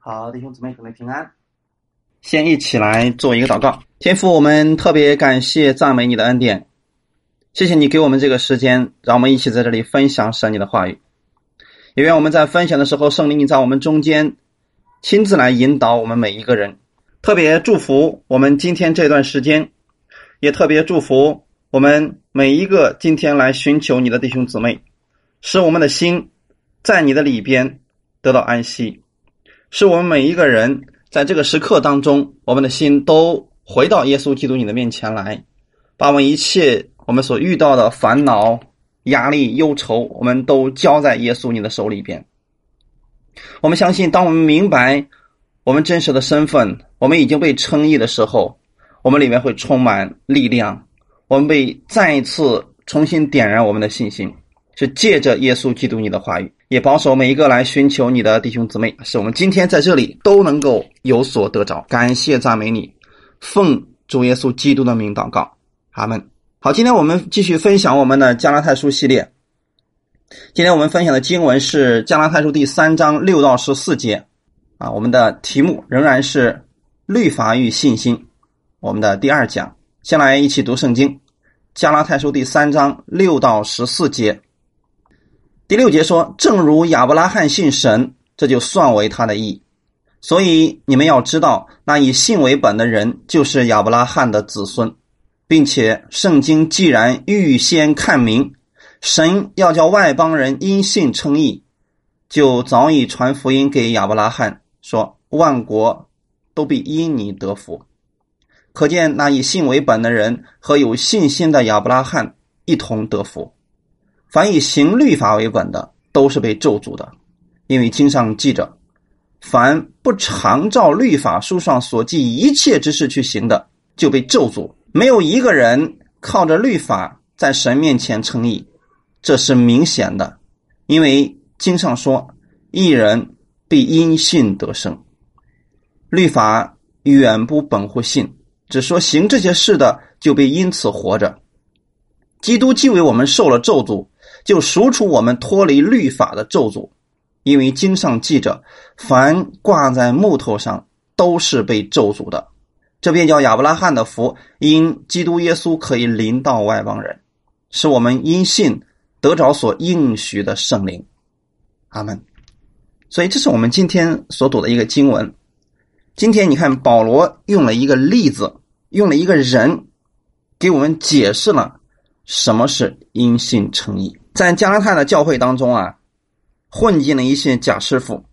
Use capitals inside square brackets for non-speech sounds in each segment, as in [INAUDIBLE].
好，弟兄姊妹，各位平安。先一起来做一个祷告。天父，我们特别感谢赞美你的恩典，谢谢你给我们这个时间，让我们一起在这里分享神你的话语。也愿我们在分享的时候，圣灵你在我们中间亲自来引导我们每一个人。特别祝福我们今天这段时间，也特别祝福我们每一个今天来寻求你的弟兄姊妹，使我们的心在你的里边得到安息。是我们每一个人在这个时刻当中，我们的心都回到耶稣基督你的面前来，把我们一切我们所遇到的烦恼、压力、忧愁，我们都交在耶稣你的手里边。我们相信，当我们明白我们真实的身份，我们已经被称义的时候，我们里面会充满力量，我们被再一次重新点燃我们的信心，是借着耶稣基督你的话语。也保守每一个来寻求你的弟兄姊妹，使我们今天在这里都能够有所得着。感谢赞美你，奉主耶稣基督的名祷告，阿门。好，今天我们继续分享我们的加拉太书系列。今天我们分享的经文是加拉太书第三章六到十四节，啊，我们的题目仍然是律法与信心。我们的第二讲，先来一起读圣经，加拉太书第三章六到十四节。第六节说：“正如亚伯拉罕信神，这就算为他的义。所以你们要知道，那以信为本的人就是亚伯拉罕的子孙，并且圣经既然预先看明，神要叫外邦人因信称义，就早已传福音给亚伯拉罕，说万国都必因你得福。可见那以信为本的人和有信心的亚伯拉罕一同得福。”凡以行律法为本的，都是被咒诅的，因为经上记着：凡不常照律法书上所记一切之事去行的，就被咒诅。没有一个人靠着律法在神面前称义，这是明显的，因为经上说：一人必因信得生。律法远不本乎信，只说行这些事的就被因此活着。基督既为我们受了咒诅。就赎出我们脱离律法的咒诅，因为经上记着，凡挂在木头上都是被咒诅的。这便叫亚伯拉罕的福，因基督耶稣可以临到外邦人，使我们因信得着所应许的圣灵。阿门。所以这是我们今天所读的一个经文。今天你看，保罗用了一个例子，用了一个人，给我们解释了什么是因信称义。在加拉太的教会当中啊，混进了一些假师傅，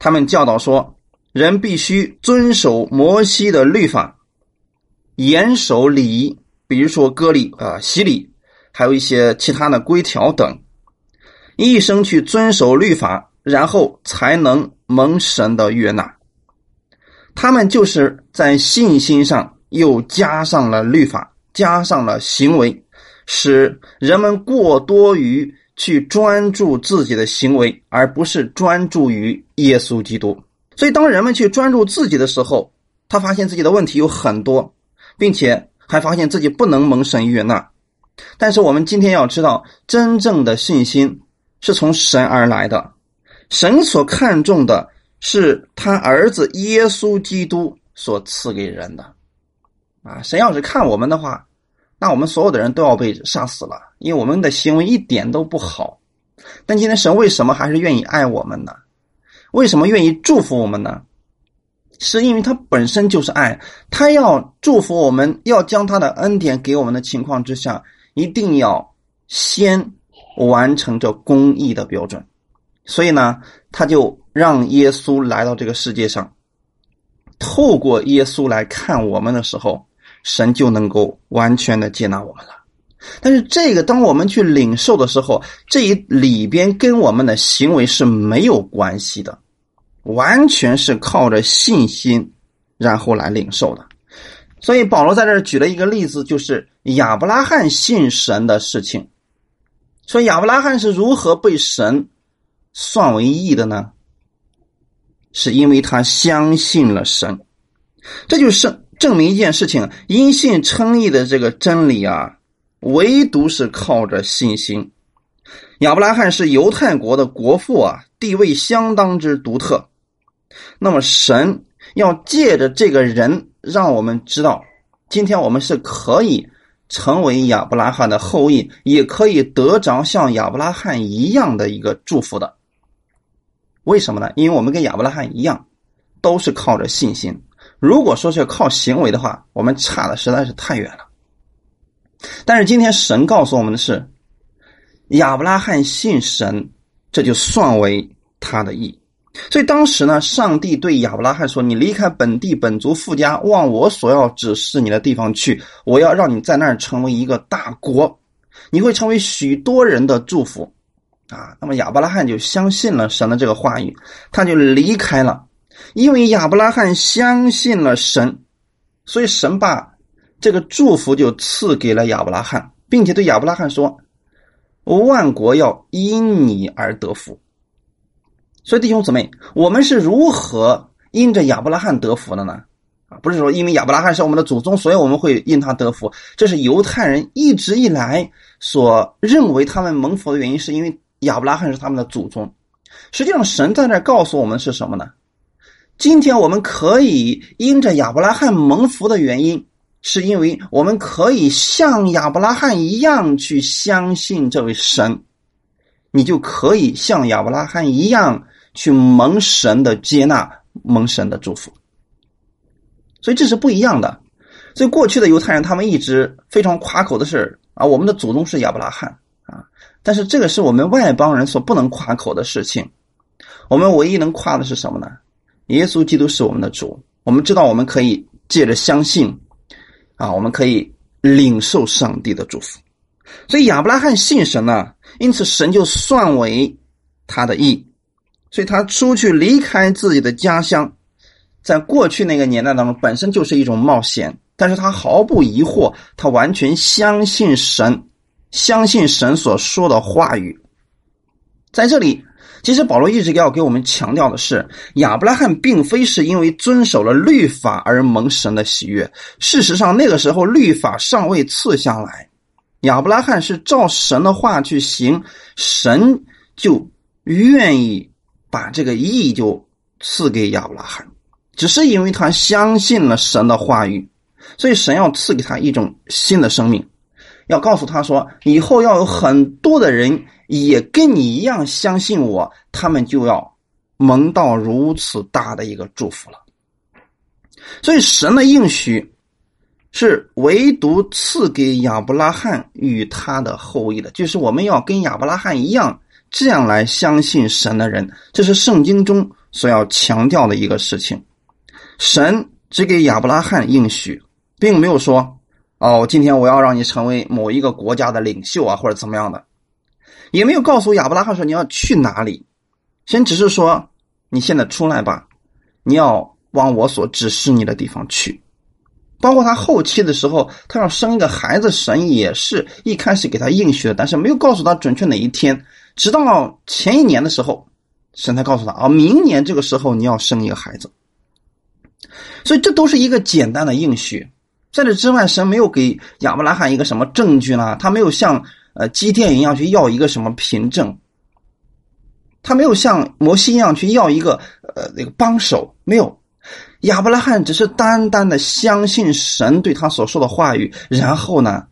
他们教导说，人必须遵守摩西的律法，严守礼仪，比如说割礼啊、洗礼，还有一些其他的规条等，一生去遵守律法，然后才能蒙神的悦纳。他们就是在信心上又加上了律法，加上了行为。使人们过多于去专注自己的行为，而不是专注于耶稣基督。所以，当人们去专注自己的时候，他发现自己的问题有很多，并且还发现自己不能蒙神悦纳。但是，我们今天要知道，真正的信心是从神而来的。神所看重的是他儿子耶稣基督所赐给人的。啊，神要是看我们的话。那我们所有的人都要被杀死了，因为我们的行为一点都不好。但今天神为什么还是愿意爱我们呢？为什么愿意祝福我们呢？是因为他本身就是爱，他要祝福我们，要将他的恩典给我们的情况之下，一定要先完成这公义的标准。所以呢，他就让耶稣来到这个世界上，透过耶稣来看我们的时候。神就能够完全的接纳我们了，但是这个当我们去领受的时候，这一里边跟我们的行为是没有关系的，完全是靠着信心然后来领受的。所以保罗在这举了一个例子，就是亚伯拉罕信神的事情。说亚伯拉罕是如何被神算为义的呢？是因为他相信了神，这就是。证明一件事情，因信称义的这个真理啊，唯独是靠着信心。亚伯拉罕是犹太国的国父啊，地位相当之独特。那么神要借着这个人，让我们知道，今天我们是可以成为亚伯拉罕的后裔，也可以得着像亚伯拉罕一样的一个祝福的。为什么呢？因为我们跟亚伯拉罕一样，都是靠着信心。如果说是靠行为的话，我们差的实在是太远了。但是今天神告诉我们的是，亚伯拉罕信神，这就算为他的义。所以当时呢，上帝对亚伯拉罕说：“你离开本地本族富家，往我所要指示你的地方去。我要让你在那儿成为一个大国，你会成为许多人的祝福。”啊，那么亚伯拉罕就相信了神的这个话语，他就离开了。因为亚伯拉罕相信了神，所以神把这个祝福就赐给了亚伯拉罕，并且对亚伯拉罕说：“万国要因你而得福。”所以弟兄姊妹，我们是如何因着亚伯拉罕得福的呢？啊，不是说因为亚伯拉罕是我们的祖宗，所以我们会因他得福。这是犹太人一直以来所认为他们蒙福的原因，是因为亚伯拉罕是他们的祖宗。实际上，神在那告诉我们是什么呢？今天我们可以因着亚伯拉罕蒙福的原因，是因为我们可以像亚伯拉罕一样去相信这位神，你就可以像亚伯拉罕一样去蒙神的接纳，蒙神的祝福。所以这是不一样的。所以过去的犹太人他们一直非常夸口的是啊，我们的祖宗是亚伯拉罕啊，但是这个是我们外邦人所不能夸口的事情。我们唯一能夸的是什么呢？耶稣基督是我们的主，我们知道我们可以借着相信，啊，我们可以领受上帝的祝福。所以亚伯拉罕信神呢，因此神就算为他的义。所以他出去离开自己的家乡，在过去那个年代当中，本身就是一种冒险，但是他毫不疑惑，他完全相信神，相信神所说的话语，在这里。其实保罗一直要给我们强调的是，亚伯拉罕并非是因为遵守了律法而蒙神的喜悦。事实上，那个时候律法尚未赐下来，亚伯拉罕是照神的话去行，神就愿意把这个义就赐给亚伯拉罕。只是因为他相信了神的话语，所以神要赐给他一种新的生命，要告诉他说，以后要有很多的人。也跟你一样相信我，他们就要蒙到如此大的一个祝福了。所以神的应许是唯独赐给亚伯拉罕与他的后裔的，就是我们要跟亚伯拉罕一样，这样来相信神的人，这是圣经中所要强调的一个事情。神只给亚伯拉罕应许，并没有说：“哦，今天我要让你成为某一个国家的领袖啊，或者怎么样的。”也没有告诉亚伯拉罕说你要去哪里，先只是说你现在出来吧，你要往我所指示你的地方去。包括他后期的时候，他要生一个孩子，神也是一开始给他应许的，但是没有告诉他准确哪一天。直到前一年的时候，神才告诉他啊，明年这个时候你要生一个孩子。所以这都是一个简单的应许，在这之外，神没有给亚伯拉罕一个什么证据呢？他没有像。呃，基甸一样去要一个什么凭证？他没有像摩西一样去要一个呃那个帮手，没有。亚伯拉罕只是单单的相信神对他所说的话语，然后呢，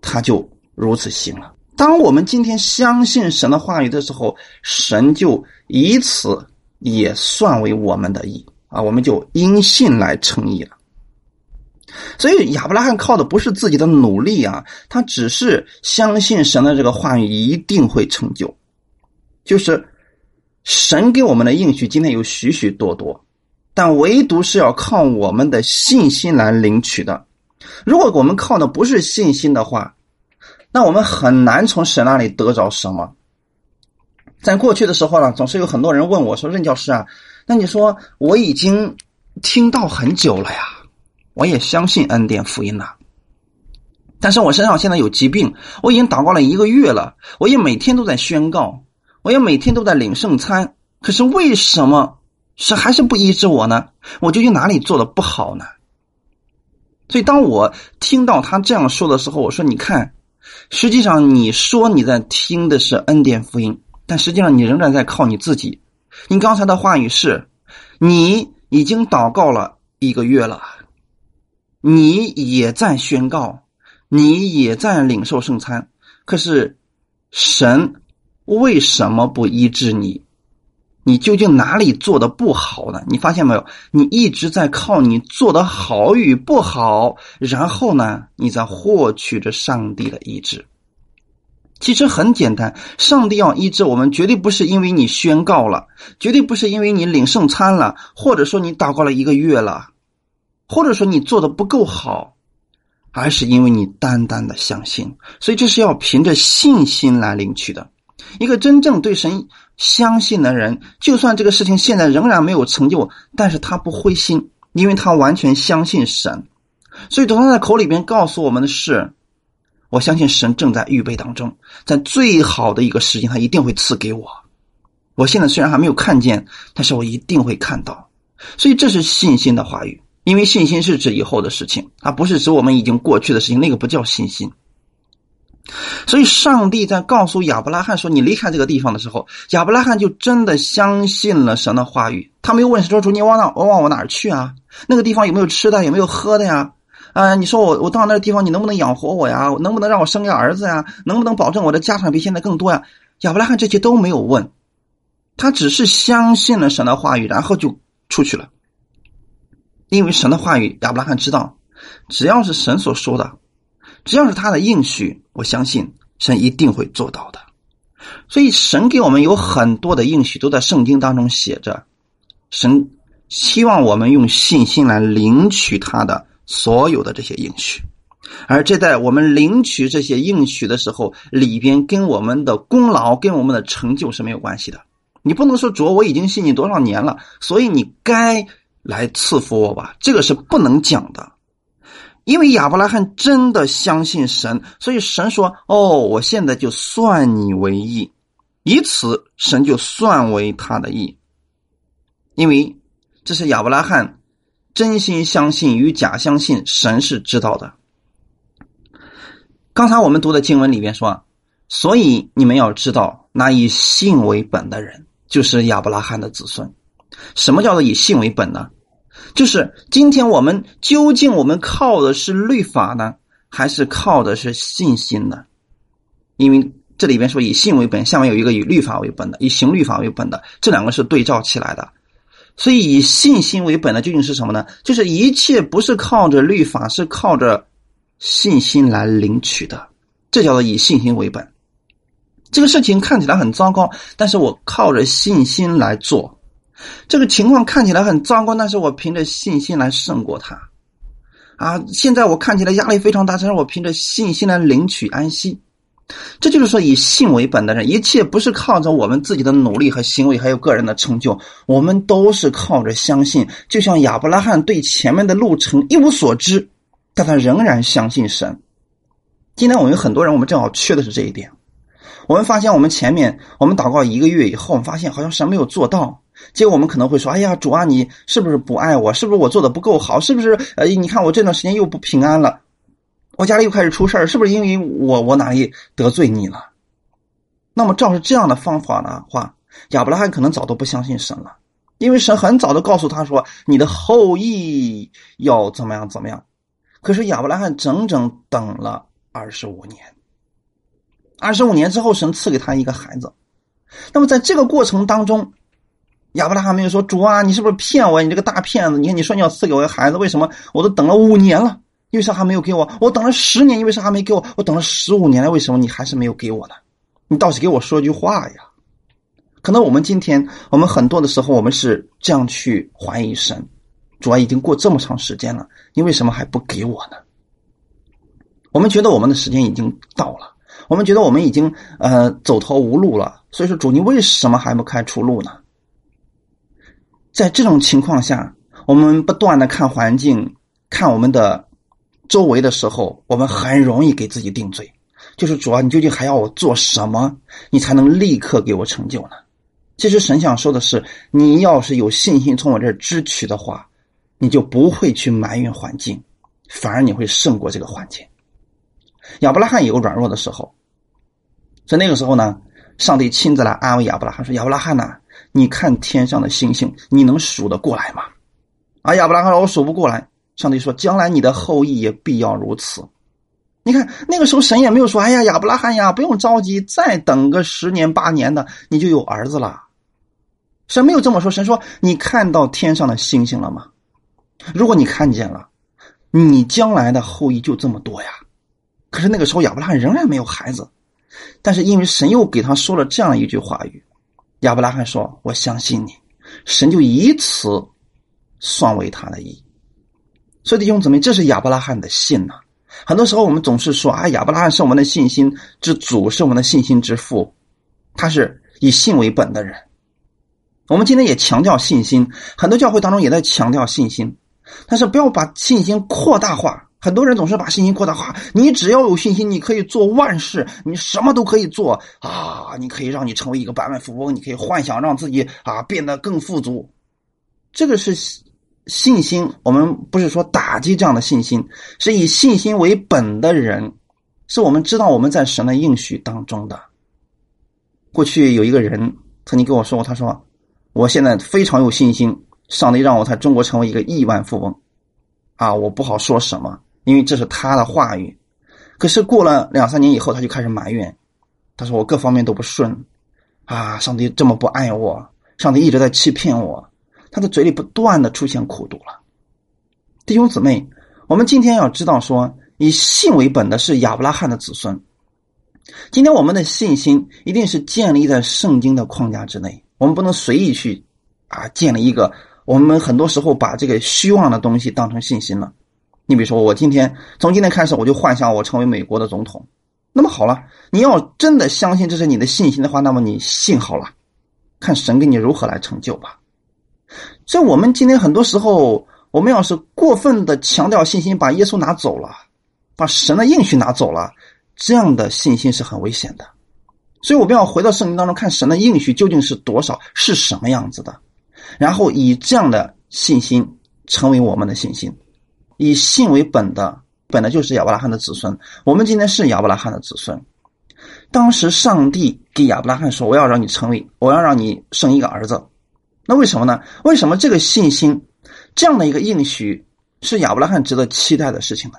他就如此行了。当我们今天相信神的话语的时候，神就以此也算为我们的义啊，我们就因信来称义了。所以亚伯拉罕靠的不是自己的努力啊，他只是相信神的这个话语一定会成就。就是神给我们的应许，今天有许许多多，但唯独是要靠我们的信心来领取的。如果我们靠的不是信心的话，那我们很难从神那里得着什么。在过去的时候呢，总是有很多人问我说：“任教师啊，那你说我已经听到很久了呀。”我也相信恩典福音呐，但是我身上现在有疾病，我已经祷告了一个月了，我也每天都在宣告，我也每天都在领圣餐，可是为什么是还是不医治我呢？我究竟哪里做的不好呢？所以当我听到他这样说的时候，我说：“你看，实际上你说你在听的是恩典福音，但实际上你仍然在靠你自己。你刚才的话语是你已经祷告了一个月了，你也在宣告，你也在领受圣餐，可是神为什么不医治你？你究竟哪里做的不好呢？你发现没有？你一直在靠你做的好与不好，然后呢，你在获取着上帝的医治。其实很简单，上帝要医治我们，绝对不是因为你宣告了，绝对不是因为你领圣餐了，或者说你祷告了一个月了，或者说你做的不够好，而是因为你单单的相信。所以这是要凭着信心来领取的。一个真正对神相信的人，就算这个事情现在仍然没有成就，但是他不灰心，因为他完全相信神。所以，他在口里边告诉我们的是：我相信神正在预备当中，在最好的一个时间，他一定会赐给我。我现在虽然还没有看见，但是我一定会看到。所以，这是信心的话语，因为信心是指以后的事情，它不是指我们已经过去的事情，那个不叫信心。所以，上帝在告诉亚伯拉罕说：“你离开这个地方的时候，亚伯拉罕就真的相信了神的话语。他没有问说：‘主，你往哪？我往我哪儿去啊？那个地方有没有吃的？有没有喝的呀？啊，你说我我到那个地方，你能不能养活我呀？能不能让我生个儿子呀？能不能保证我的家产比现在更多呀？’亚伯拉罕这些都没有问，他只是相信了神的话语，然后就出去了。因为神的话语，亚伯拉罕知道，只要是神所说的。”只要是他的应许，我相信神一定会做到的。所以，神给我们有很多的应许，都在圣经当中写着。神希望我们用信心来领取他的所有的这些应许，而这在我们领取这些应许的时候，里边跟我们的功劳、跟我们的成就是没有关系的。你不能说主，我已经信你多少年了，所以你该来赐福我吧？这个是不能讲的。因为亚伯拉罕真的相信神，所以神说：“哦，我现在就算你为义。”以此，神就算为他的义。因为这是亚伯拉罕真心相信与假相信，神是知道的。刚才我们读的经文里面说：“所以你们要知道，那以信为本的人，就是亚伯拉罕的子孙。”什么叫做以信为本呢？就是今天我们究竟我们靠的是律法呢，还是靠的是信心呢？因为这里边说以信为本，下面有一个以律法为本的，以行律法为本的，这两个是对照起来的。所以以信心为本的究竟是什么呢？就是一切不是靠着律法，是靠着信心来领取的，这叫做以信心为本。这个事情看起来很糟糕，但是我靠着信心来做。这个情况看起来很糟糕，但是我凭着信心来胜过他。啊，现在我看起来压力非常大，但是我凭着信心来领取安息。这就是说，以信为本的人，一切不是靠着我们自己的努力和行为，还有个人的成就，我们都是靠着相信。就像亚伯拉罕对前面的路程一无所知，但他仍然相信神。今天我们有很多人，我们正好缺的是这一点。我们发现，我们前面我们祷告一个月以后，我们发现好像神没有做到。结果我们可能会说：“哎呀，主啊，你是不是不爱我？是不是我做的不够好？是不是？呃，你看我这段时间又不平安了，我家里又开始出事儿，是不是因为我我哪里得罪你了？”那么照着这样的方法的话，亚伯拉罕可能早都不相信神了，因为神很早的告诉他说：“你的后裔要怎么样怎么样。”可是亚伯拉罕整整等了二十五年，二十五年之后，神赐给他一个孩子。那么在这个过程当中，亚伯拉罕没有说：“主啊，你是不是骗我？你这个大骗子！你看，你说你要赐给我一个孩子，为什么我都等了五年了？因为啥还没有给我？我等了十年，因为啥还没给我？我等了十五年了，为什么你还是没有给我呢？你倒是给我说句话呀！可能我们今天，我们很多的时候，我们是这样去怀疑神：主啊，已经过这么长时间了，你为什么还不给我呢？我们觉得我们的时间已经到了，我们觉得我们已经呃走投无路了，所以说主，你为什么还不开出路呢？”在这种情况下，我们不断的看环境、看我们的周围的时候，我们很容易给自己定罪，就是主啊，你究竟还要我做什么，你才能立刻给我成就呢？其实神想说的是，你要是有信心从我这儿支取的话，你就不会去埋怨环境，反而你会胜过这个环境。亚伯拉罕也有软弱的时候，在那个时候呢，上帝亲自来安慰亚伯拉罕说：“亚伯拉罕呐。”你看天上的星星，你能数得过来吗？”啊，亚伯拉罕说：“我数不过来。”上帝说：“将来你的后裔也必要如此。”你看那个时候神也没有说：“哎呀，亚伯拉罕呀，不用着急，再等个十年八年的，你就有儿子了。”神没有这么说。神说：“你看到天上的星星了吗？如果你看见了，你将来的后裔就这么多呀。”可是那个时候亚伯拉罕仍然没有孩子，但是因为神又给他说了这样一句话语，亚伯拉罕说：“我相信你。”神就以此算为他的义。所以弟兄姊妹，这是亚伯拉罕的信呐。很多时候我们总是说啊，亚伯拉罕是我们的信心之祖，是我们的信心之父，他是以信为本的人。我们今天也强调信心，很多教会当中也在强调信心，但是不要把信心扩大化。很多人总是把信心扩大化，你只要有信心，你可以做万事，你什么都可以做啊！你可以让你成为一个百万富翁，你可以幻想让自己啊变得更富足，这个是。信心，我们不是说打击这样的信心，是以信心为本的人，是我们知道我们在神的应许当中的。过去有一个人曾经跟我说过，他说：“我现在非常有信心，上帝让我在中国成为一个亿万富翁。”啊，我不好说什么，因为这是他的话语。可是过了两三年以后，他就开始埋怨，他说：“我各方面都不顺，啊，上帝这么不爱我，上帝一直在欺骗我。”他的嘴里不断的出现苦毒了，弟兄姊妹，我们今天要知道说，以信为本的是亚伯拉罕的子孙。今天我们的信心一定是建立在圣经的框架之内，我们不能随意去啊建立一个。我们很多时候把这个虚妄的东西当成信心了。你比如说，我今天从今天开始我就幻想我成为美国的总统。那么好了，你要真的相信这是你的信心的话，那么你信好了，看神给你如何来成就吧。所以，我们今天很多时候，我们要是过分的强调信心，把耶稣拿走了，把神的应许拿走了，这样的信心是很危险的。所以，我们要回到圣经当中，看神的应许究竟是多少，是什么样子的，然后以这样的信心成为我们的信心。以信为本的，本来就是亚伯拉罕的子孙。我们今天是亚伯拉罕的子孙。当时，上帝给亚伯拉罕说：“我要让你成为，我要让你生一个儿子。”那为什么呢？为什么这个信心，这样的一个应许是亚伯拉罕值得期待的事情呢？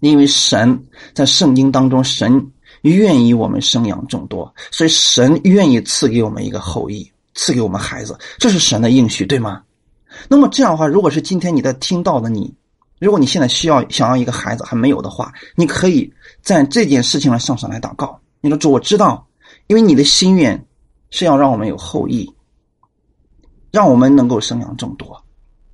因为神在圣经当中，神愿意我们生养众多，所以神愿意赐给我们一个后裔，赐给我们孩子，这是神的应许，对吗？那么这样的话，如果是今天你在听到的你，如果你现在需要想要一个孩子还没有的话，你可以在这件事情上上来祷告。你说主，我知道，因为你的心愿是要让我们有后裔。让我们能够生养众多，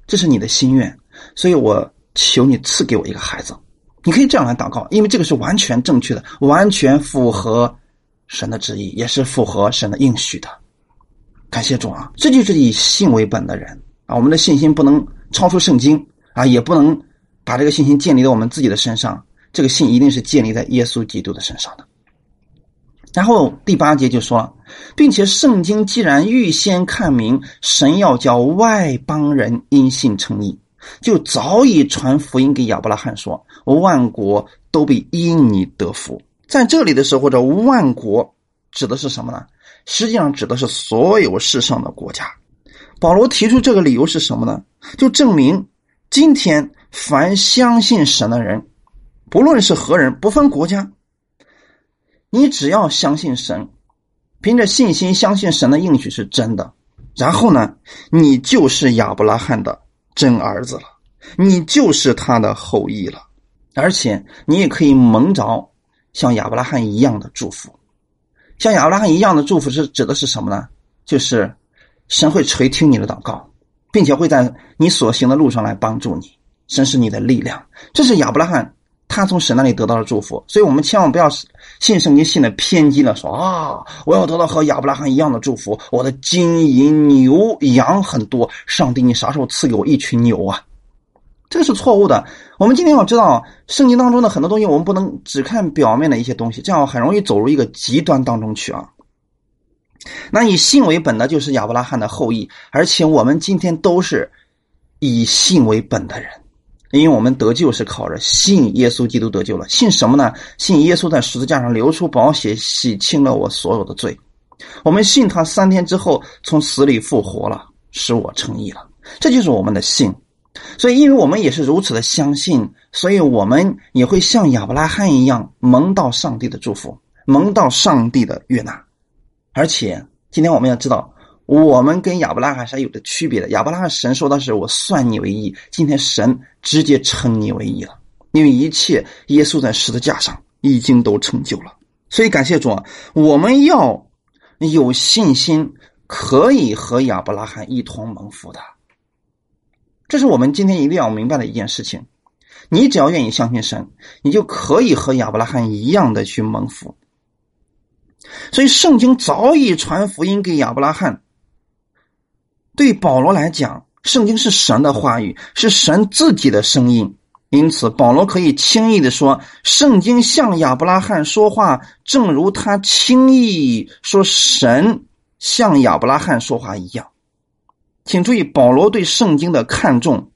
这是你的心愿，所以我求你赐给我一个孩子。你可以这样来祷告，因为这个是完全正确的，完全符合神的旨意，也是符合神的应许的。感谢主啊！这就是以信为本的人啊。我们的信心不能超出圣经啊，也不能把这个信心建立在我们自己的身上。这个信一定是建立在耶稣基督的身上的。然后第八节就说，并且圣经既然预先看明神要叫外邦人因信称义，就早已传福音给亚伯拉罕说，万国都被因你得福。在这里的时候，这万国指的是什么呢？实际上指的是所有世上的国家。保罗提出这个理由是什么呢？就证明今天凡相信神的人，不论是何人，不分国家。你只要相信神，凭着信心相信神的应许是真的，然后呢，你就是亚伯拉罕的真儿子了，你就是他的后裔了，而且你也可以蒙着像亚伯拉罕一样的祝福。像亚伯拉罕一样的祝福是指的是什么呢？就是神会垂听你的祷告，并且会在你所行的路上来帮助你，神是你的力量。这是亚伯拉罕。他从神那里得到了祝福，所以我们千万不要信圣经信的偏激了，说啊，我要得到和亚伯拉罕一样的祝福，我的金银牛羊很多，上帝你啥时候赐给我一群牛啊？这个是错误的。我们今天要知道，圣经当中的很多东西，我们不能只看表面的一些东西，这样很容易走入一个极端当中去啊。那以信为本的，就是亚伯拉罕的后裔，而且我们今天都是以信为本的人。因为我们得救是靠着信耶稣基督得救了，信什么呢？信耶稣在十字架上流出宝血，洗清了我所有的罪。我们信他三天之后从死里复活了，使我称义了。这就是我们的信。所以，因为我们也是如此的相信，所以我们也会像亚伯拉罕一样蒙到上帝的祝福，蒙到上帝的悦纳。而且，今天我们要知道，我们跟亚伯拉罕是有着区别的。亚伯拉罕神说的是“我算你为义”，今天神直接称你为义了，因为一切耶稣在十字架上已经都成就了。所以，感谢主啊！我们要有信心，可以和亚伯拉罕一同蒙福的。这是我们今天一定要明白的一件事情。你只要愿意相信神，你就可以和亚伯拉罕一样的去蒙福。所以，圣经早已传福音给亚伯拉罕。对保罗来讲，圣经是神的话语，是神自己的声音。因此，保罗可以轻易的说，圣经向亚伯拉罕说话，正如他轻易说神向亚伯拉罕说话一样。请注意，保罗对圣经的看重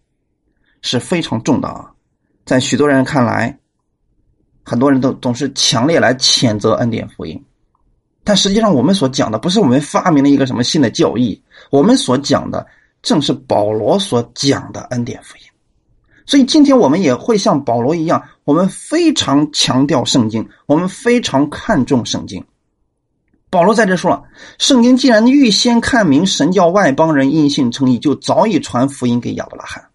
是非常重的啊！在许多人看来，很多人都总是强烈来谴责恩典福音，但实际上，我们所讲的不是我们发明了一个什么新的教义，我们所讲的正是保罗所讲的恩典福音。所以，今天我们也会像保罗一样，我们非常强调圣经，我们非常看重圣经。保罗在这说了，圣经既然预先看明神教外邦人因信称义，就早已传福音给亚伯拉罕。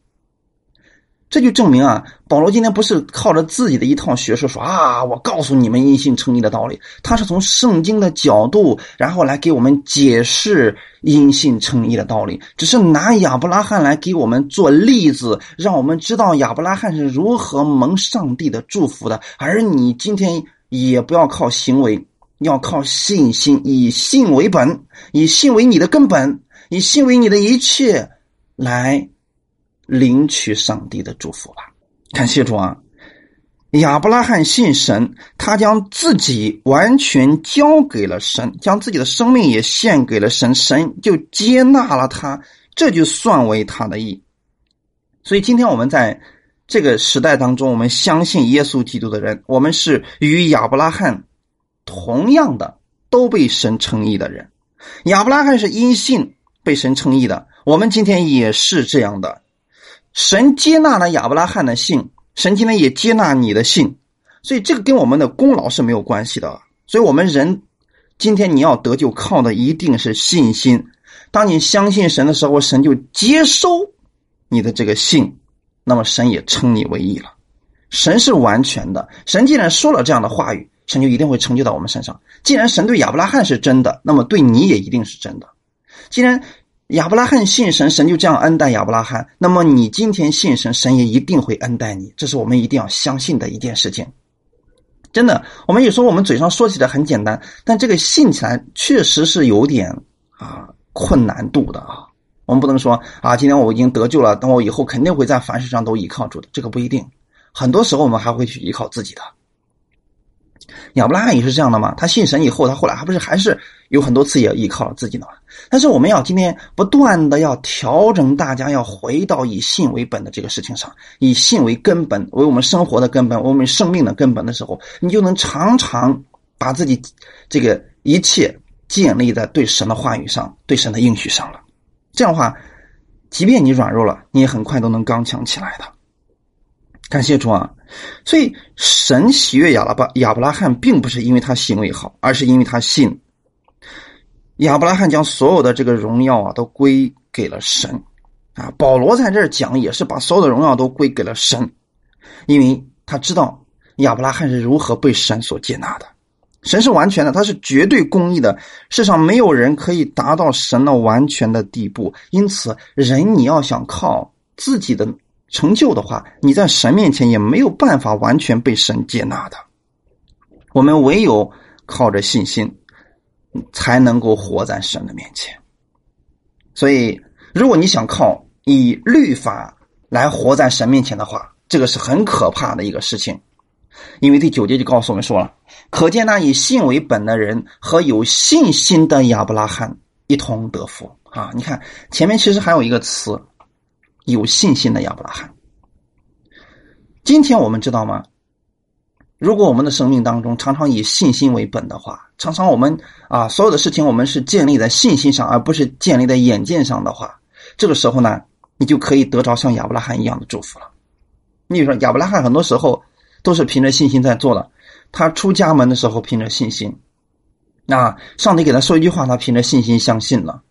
这就证明啊，保罗今天不是靠着自己的一套学说说啊，我告诉你们因信称义的道理，他是从圣经的角度，然后来给我们解释因信称义的道理，只是拿亚伯拉罕来给我们做例子，让我们知道亚伯拉罕是如何蒙上帝的祝福的。而你今天也不要靠行为。要靠信心，以信为本，以信为你的根本，以信为你的一切，来领取上帝的祝福吧。感谢主啊！亚伯拉罕信神，他将自己完全交给了神，将自己的生命也献给了神，神就接纳了他，这就算为他的义。所以今天我们在这个时代当中，我们相信耶稣基督的人，我们是与亚伯拉罕。同样的，都被神称义的人，亚伯拉罕是因信被神称义的。我们今天也是这样的，神接纳了亚伯拉罕的信，神今天也接纳你的信，所以这个跟我们的功劳是没有关系的。所以，我们人今天你要得救，靠的一定是信心。当你相信神的时候，神就接收你的这个信，那么神也称你为义了。神是完全的，神既然说了这样的话语。神就一定会成就到我们身上。既然神对亚伯拉罕是真的，那么对你也一定是真的。既然亚伯拉罕信神，神就这样恩待亚伯拉罕，那么你今天信神，神也一定会恩待你。这是我们一定要相信的一件事情。真的，我们有时候我们嘴上说起来很简单，但这个信起来确实是有点啊困难度的啊。我们不能说啊，今天我已经得救了，等我以后肯定会在凡事上都依靠主的，这个不一定。很多时候我们还会去依靠自己的。亚伯拉罕也是这样的嘛？他信神以后，他后来还不是还是有很多次也依靠了自己的嘛？但是我们要今天不断的要调整，大家要回到以信为本的这个事情上，以信为根本，为我们生活的根本，为我们生命的根本的时候，你就能常常把自己这个一切建立在对神的话语上，对神的应许上了。这样的话，即便你软弱了，你也很快都能刚强起来的。感谢主啊！所以神喜悦亚拉巴亚伯拉罕，并不是因为他行为好，而是因为他信。亚伯拉罕将所有的这个荣耀啊，都归给了神啊。保罗在这儿讲，也是把所有的荣耀都归给了神，因为他知道亚伯拉罕是如何被神所接纳的。神是完全的，他是绝对公义的，世上没有人可以达到神的完全的地步。因此，人你要想靠自己的。成就的话，你在神面前也没有办法完全被神接纳的。我们唯有靠着信心，才能够活在神的面前。所以，如果你想靠以律法来活在神面前的话，这个是很可怕的一个事情。因为第九节就告诉我们说了，可见那以信为本的人和有信心的亚伯拉罕一同得福啊！你看前面其实还有一个词。有信心的亚伯拉罕。今天我们知道吗？如果我们的生命当中常常以信心为本的话，常常我们啊所有的事情我们是建立在信心上，而不是建立在眼见上的话，这个时候呢，你就可以得着像亚伯拉罕一样的祝福了。你比如说，亚伯拉罕很多时候都是凭着信心在做的。他出家门的时候凭着信心，那上帝给他说一句话，他凭着信心相信了。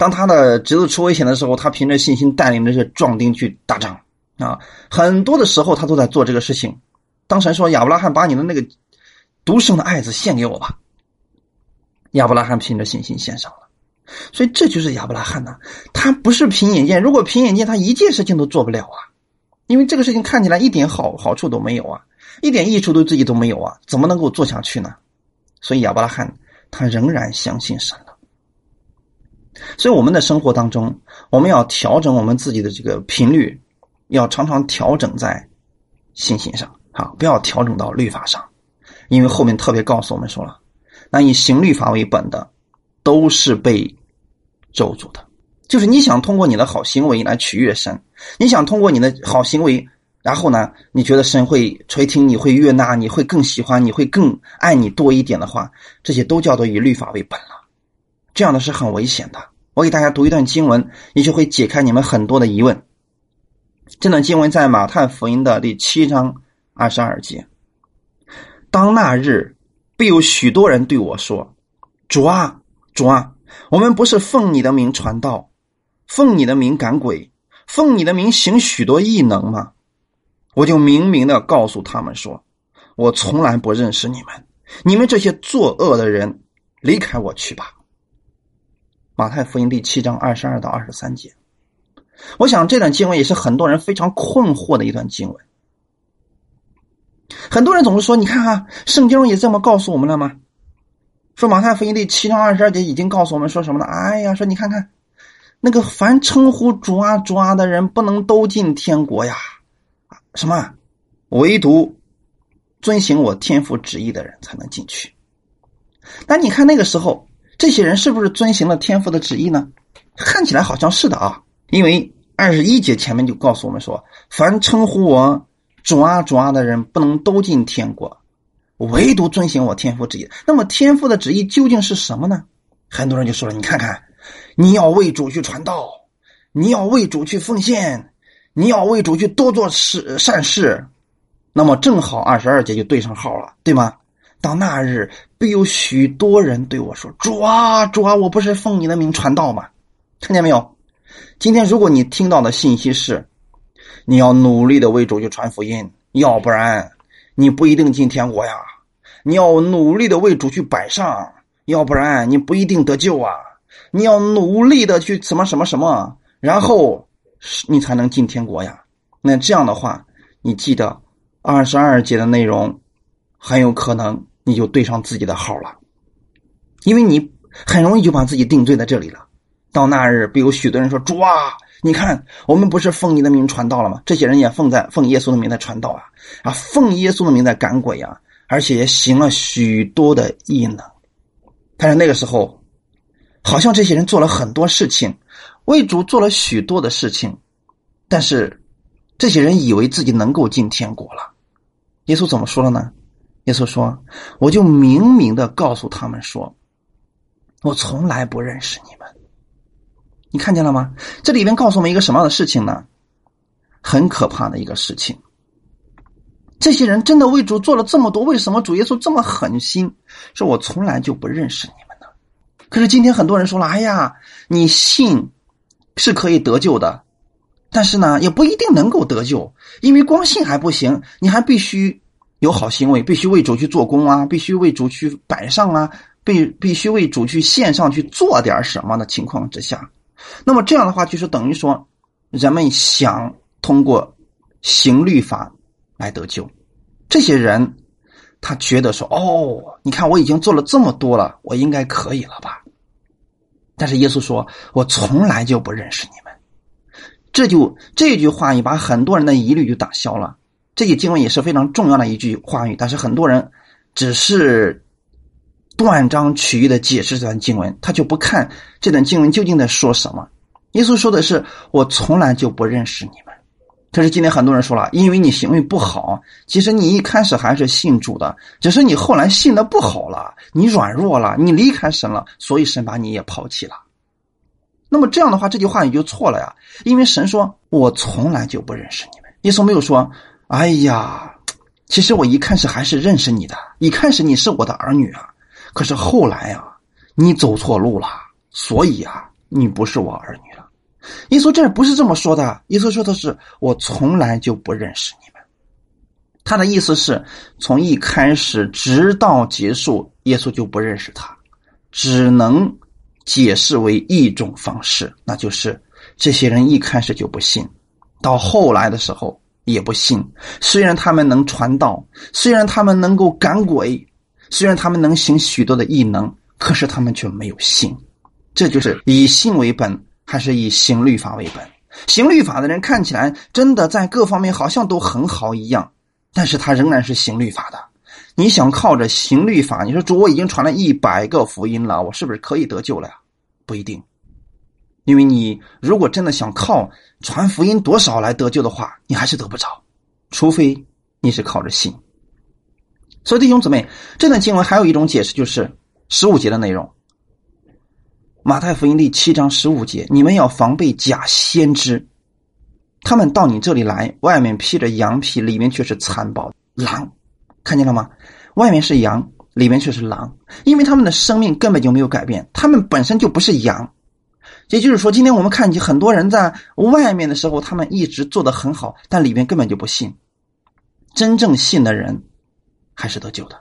当他的侄子出危险的时候，他凭着信心带领着这壮丁去打仗啊。很多的时候他都在做这个事情。当神说：“亚伯拉罕，把你的那个独生的爱子献给我吧。”亚伯拉罕凭着信心献上了，所以这就是亚伯拉罕呐。他不是凭眼见，如果凭眼见，他一件事情都做不了啊，因为这个事情看起来一点好好处都没有啊，一点益处对自己都没有啊，怎么能够做下去呢？所以亚伯拉罕他仍然相信神了。所以我们的生活当中，我们要调整我们自己的这个频率，要常常调整在信心上。好，不要调整到律法上，因为后面特别告诉我们说了，那以行律法为本的，都是被咒诅的。就是你想通过你的好行为来取悦神，你想通过你的好行为，然后呢，你觉得神会垂听，你会悦纳，你会更喜欢，你会更爱你多一点的话，这些都叫做以律法为本了。这样的是很危险的。我给大家读一段经文，也就会解开你们很多的疑问。这段经文在马太福音的第七章。二十二节，当那日，必有许多人对我说：“主啊，主啊，我们不是奉你的名传道，奉你的名赶鬼，奉你的名行许多异能吗？”我就明明的告诉他们说：“我从来不认识你们，你们这些作恶的人，离开我去吧。”马太福音第七章二十二到二十三节，我想这段经文也是很多人非常困惑的一段经文。很多人总是说：“你看啊，圣经也这么告诉我们了吗？”说马太福音第七章二十二节已经告诉我们说什么呢？哎呀，说你看看，那个凡称呼主啊主啊的人，不能都进天国呀。什么？唯独遵行我天父旨意的人才能进去。但你看那个时候，这些人是不是遵行了天父的旨意呢？看起来好像是的啊，因为二十一节前面就告诉我们说：“凡称呼我。”主啊主啊的人不能都进天国，唯独遵行我天父旨意。那么天父的旨意究竟是什么呢？很多人就说了：“你看看，你要为主去传道，你要为主去奉献，你要为主去多做事善事。”那么正好二十二节就对上号了，对吗？到那日必有许多人对我说：“主啊主啊，我不是奉你的名传道吗？”看见没有？今天如果你听到的信息是。你要努力的为主去传福音，要不然你不一定进天国呀。你要努力的为主去摆上，要不然你不一定得救啊。你要努力的去什么什么什么，然后你才能进天国呀。那这样的话，你记得二十二节的内容，很有可能你就对上自己的号了，因为你很容易就把自己定罪在这里了。到那日，必有许多人说：“主啊。”你看，我们不是奉你的名传道了吗？这些人也奉在奉耶稣的名在传道啊，啊，奉耶稣的名在赶鬼啊，而且也行了许多的异能。但是那个时候，好像这些人做了很多事情，为主做了许多的事情，但是这些人以为自己能够进天国了。耶稣怎么说了呢？耶稣说：“我就明明的告诉他们说，我从来不认识你们。”你看见了吗？这里边告诉我们一个什么样的事情呢？很可怕的一个事情。这些人真的为主做了这么多，为什么主耶稣这么狠心，说我从来就不认识你们呢？可是今天很多人说了：“哎呀，你信是可以得救的，但是呢，也不一定能够得救，因为光信还不行，你还必须有好行为，必须为主去做工啊，必须为主去摆上啊，必必须为主去献上去做点什么的情况之下。”那么这样的话，就是等于说，人们想通过行律法来得救。这些人他觉得说：“哦，你看我已经做了这么多了，我应该可以了吧？”但是耶稣说：“我从来就不认识你们。”这就这句话语把很多人的疑虑就打消了。这句经文也是非常重要的一句话语，但是很多人只是。断章取义的解释这段经文，他就不看这段经文究竟在说什么。耶稣说的是：“我从来就不认识你们。”可是今天很多人说了，因为你行为不好，其实你一开始还是信主的，只是你后来信的不好了，你软弱了，你离开神了，所以神把你也抛弃了。那么这样的话，这句话也就错了呀，因为神说：“我从来就不认识你们。”耶稣没有说：“哎呀，其实我一开始还是认识你的，一开始你是我的儿女啊，可是后来啊，你走错路了，所以啊，你不是我儿女了。”耶稣这不是这么说的，耶稣说的是我从来就不认识你们。他的意思是从一开始直到结束，耶稣就不认识他，只能解释为一种方式，那就是这些人一开始就不信，到后来的时候也不信。虽然他们能传道，虽然他们能够赶鬼，虽然他们能行许多的异能，可是他们却没有信。这就是以信为本。还是以行律法为本，行律法的人看起来真的在各方面好像都很好一样，但是他仍然是行律法的。你想靠着行律法，你说主我已经传了一百个福音了，我是不是可以得救了呀？不一定，因为你如果真的想靠传福音多少来得救的话，你还是得不着，除非你是靠着信。所以弟兄姊妹，这段经文还有一种解释，就是十五节的内容。马太福音第七章十五节：你们要防备假先知，他们到你这里来，外面披着羊皮，里面却是残暴狼。看见了吗？外面是羊，里面却是狼，因为他们的生命根本就没有改变，他们本身就不是羊。也就是说，今天我们看见很多人在外面的时候，他们一直做的很好，但里面根本就不信。真正信的人还是得救的。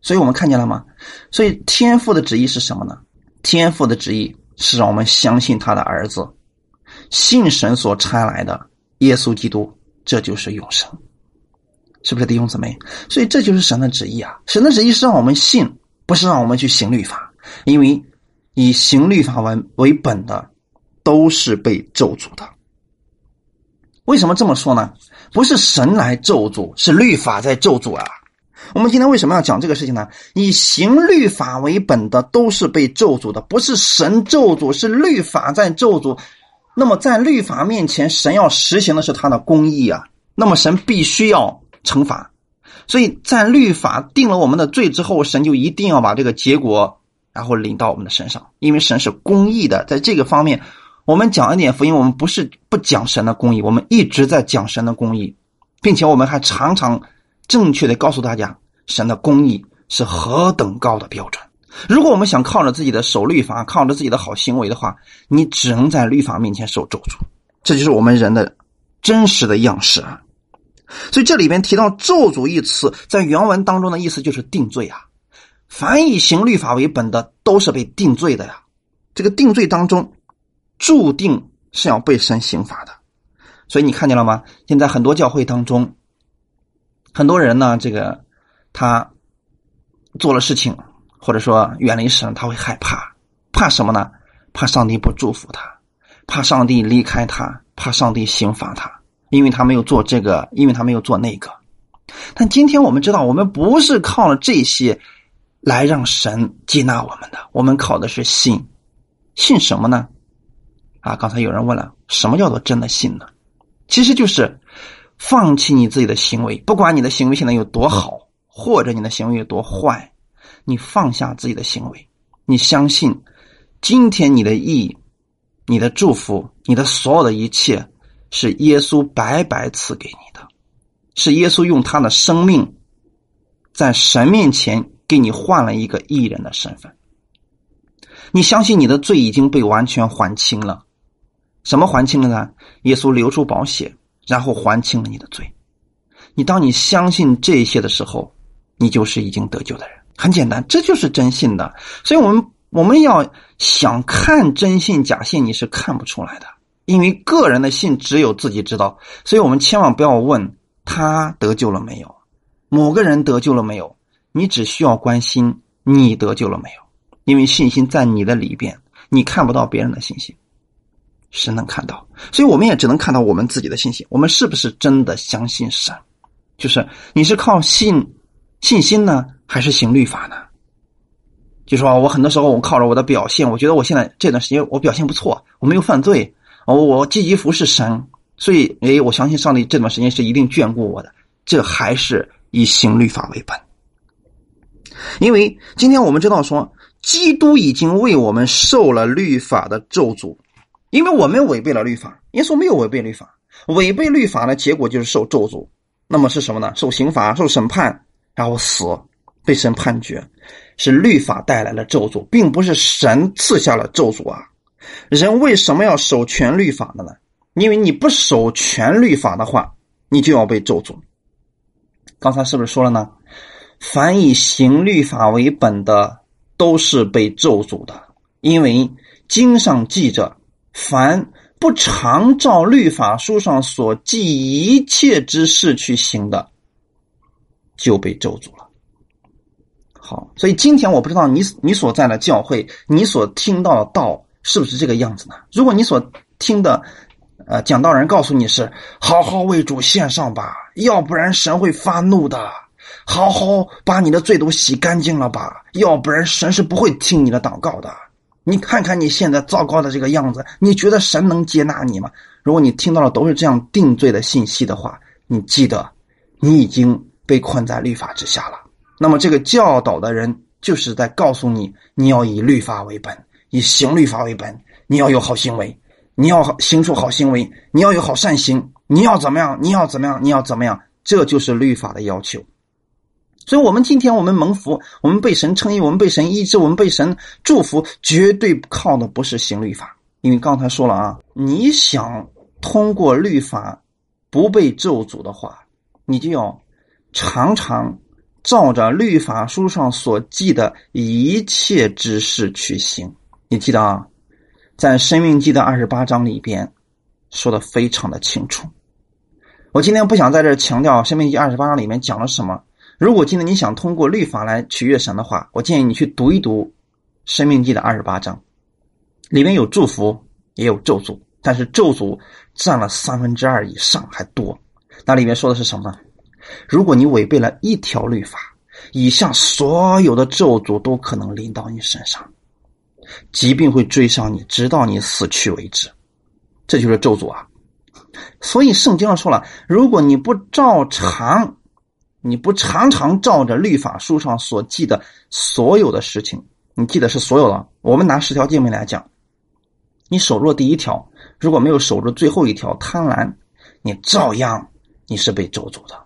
所以我们看见了吗？所以天父的旨意是什么呢？天父的旨意是让我们相信他的儿子，信神所差来的耶稣基督，这就是永生，是不是弟兄姊妹？所以这就是神的旨意啊！神的旨意是让我们信，不是让我们去行律法，因为以行律法为为本的，都是被咒诅的。为什么这么说呢？不是神来咒诅，是律法在咒诅啊！我们今天为什么要讲这个事情呢？以行律法为本的都是被咒诅的，不是神咒诅，是律法在咒诅。那么在律法面前，神要实行的是他的公义啊。那么神必须要惩罚，所以在律法定了我们的罪之后，神就一定要把这个结果然后领到我们的身上，因为神是公义的。在这个方面，我们讲一点福音，我们不是不讲神的公义，我们一直在讲神的公义，并且我们还常常。正确的告诉大家，神的公义是何等高的标准。如果我们想靠着自己的守律法，靠着自己的好行为的话，你只能在律法面前受咒诅。这就是我们人的真实的样式啊！所以这里边提到“咒诅”一词，在原文当中的意思就是定罪啊。凡以行律法为本的，都是被定罪的呀。这个定罪当中，注定是要被神刑罚的。所以你看见了吗？现在很多教会当中。很多人呢，这个他做了事情，或者说远离神，他会害怕，怕什么呢？怕上帝不祝福他，怕上帝离开他，怕上帝刑罚他，因为他没有做这个，因为他没有做那个。但今天我们知道，我们不是靠了这些来让神接纳我们的，我们靠的是信，信什么呢？啊，刚才有人问了，什么叫做真的信呢？其实就是。放弃你自己的行为，不管你的行为现在有多好，或者你的行为有多坏，你放下自己的行为，你相信今天你的意义、你的祝福、你的所有的一切是耶稣白白赐给你的，是耶稣用他的生命在神面前给你换了一个艺人的身份。你相信你的罪已经被完全还清了，什么还清了呢？耶稣流出宝血。然后还清了你的罪，你当你相信这些的时候，你就是已经得救的人。很简单，这就是真信的。所以，我们我们要想看真信假信，你是看不出来的，因为个人的信只有自己知道。所以我们千万不要问他得救了没有，某个人得救了没有，你只需要关心你得救了没有，因为信心在你的里边，你看不到别人的信心。神能看到，所以我们也只能看到我们自己的信心。我们是不是真的相信神？就是你是靠信信心呢，还是行律法呢？就说我很多时候我靠着我的表现，我觉得我现在这段时间我表现不错，我没有犯罪，我我积极服侍神，所以，哎，我相信上帝这段时间是一定眷顾我的。这还是以行律法为本，因为今天我们知道说，基督已经为我们受了律法的咒诅，因为我们违背了律法。耶稣没有违背律法，违背律法的结果就是受咒诅。那么是什么呢？受刑罚、受审判，然后死，被神判决，是律法带来了咒诅，并不是神赐下了咒诅啊。人为什么要守全律法的呢？因为你不守全律法的话，你就要被咒诅。刚才是不是说了呢？凡以行律法为本的，都是被咒诅的，因为经上记着，凡不常照律法书上所记一切之事去行的，就被咒诅了。好，所以今天我不知道你你所在的教会，你所听到的道是不是这个样子呢？如果你所听的，呃，讲道人告诉你是好好为主献上吧。要不然神会发怒的，好好把你的罪都洗干净了吧，要不然神是不会听你的祷告的。你看看你现在糟糕的这个样子，你觉得神能接纳你吗？如果你听到的都是这样定罪的信息的话，你记得，你已经被困在律法之下了。那么这个教导的人就是在告诉你，你要以律法为本，以行律法为本，你要有好行为，你要行出好行为，你要有好善行。你要怎么样？你要怎么样？你要怎么样？这就是律法的要求。所以，我们今天我们蒙福，我们被神称义，我们被神医治，我们被神祝福，绝对靠的不是行律法。因为刚才说了啊，你想通过律法不被咒诅的话，你就要常常照着律法书上所记的一切之事去行。你记得啊，在《生命记》的二十八章里边说的非常的清楚。我今天不想在这强调《生命记》二十八章里面讲了什么。如果今天你想通过律法来取悦神的话，我建议你去读一读《生命记》的二十八章，里面有祝福也有咒诅，但是咒诅占了三分之二以上还多。那里面说的是什么？如果你违背了一条律法，以下所有的咒诅都可能临到你身上，疾病会追上你，直到你死去为止。这就是咒诅啊！所以圣经上说了，如果你不照常，你不常常照着律法书上所记的所有的事情，你记得是所有的。我们拿十条诫命来讲，你守住了第一条，如果没有守住最后一条贪婪，你照样你是被咒诅的。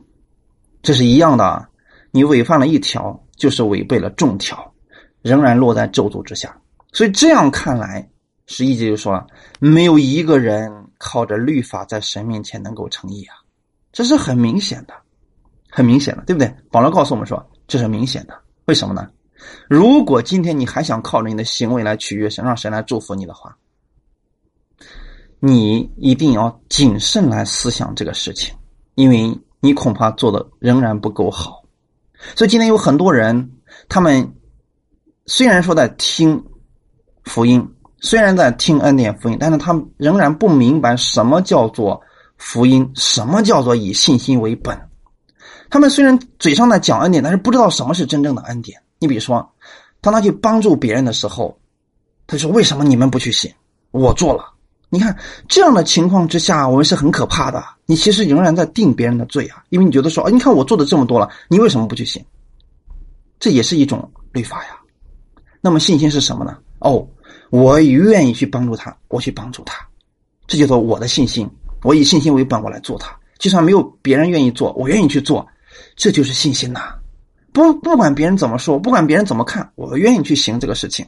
这是一样的，你违反了一条，就是违背了众条，仍然落在咒诅之下。所以这样看来，十一节就说了，没有一个人。靠着律法在神面前能够成义啊，这是很明显的，很明显的，对不对？保罗告诉我们说，这是明显的。为什么呢？如果今天你还想靠着你的行为来取悦神，让神来祝福你的话，你一定要谨慎来思想这个事情，因为你恐怕做的仍然不够好。所以今天有很多人，他们虽然说在听福音。虽然在听恩典福音，但是他们仍然不明白什么叫做福音，什么叫做以信心为本。他们虽然嘴上在讲恩典，但是不知道什么是真正的恩典。你比如说，当他去帮助别人的时候，他说：“为什么你们不去信？我做了。”你看这样的情况之下，我们是很可怕的。你其实仍然在定别人的罪啊，因为你觉得说：“，你看我做的这么多了，你为什么不去信？”这也是一种律法呀。那么信心是什么呢？哦。我愿意去帮助他，我去帮助他，这叫做我的信心。我以信心为本，我来做他。就算没有别人愿意做，我愿意去做，这就是信心呐。不不管别人怎么说，不管别人怎么看，我愿意去行这个事情。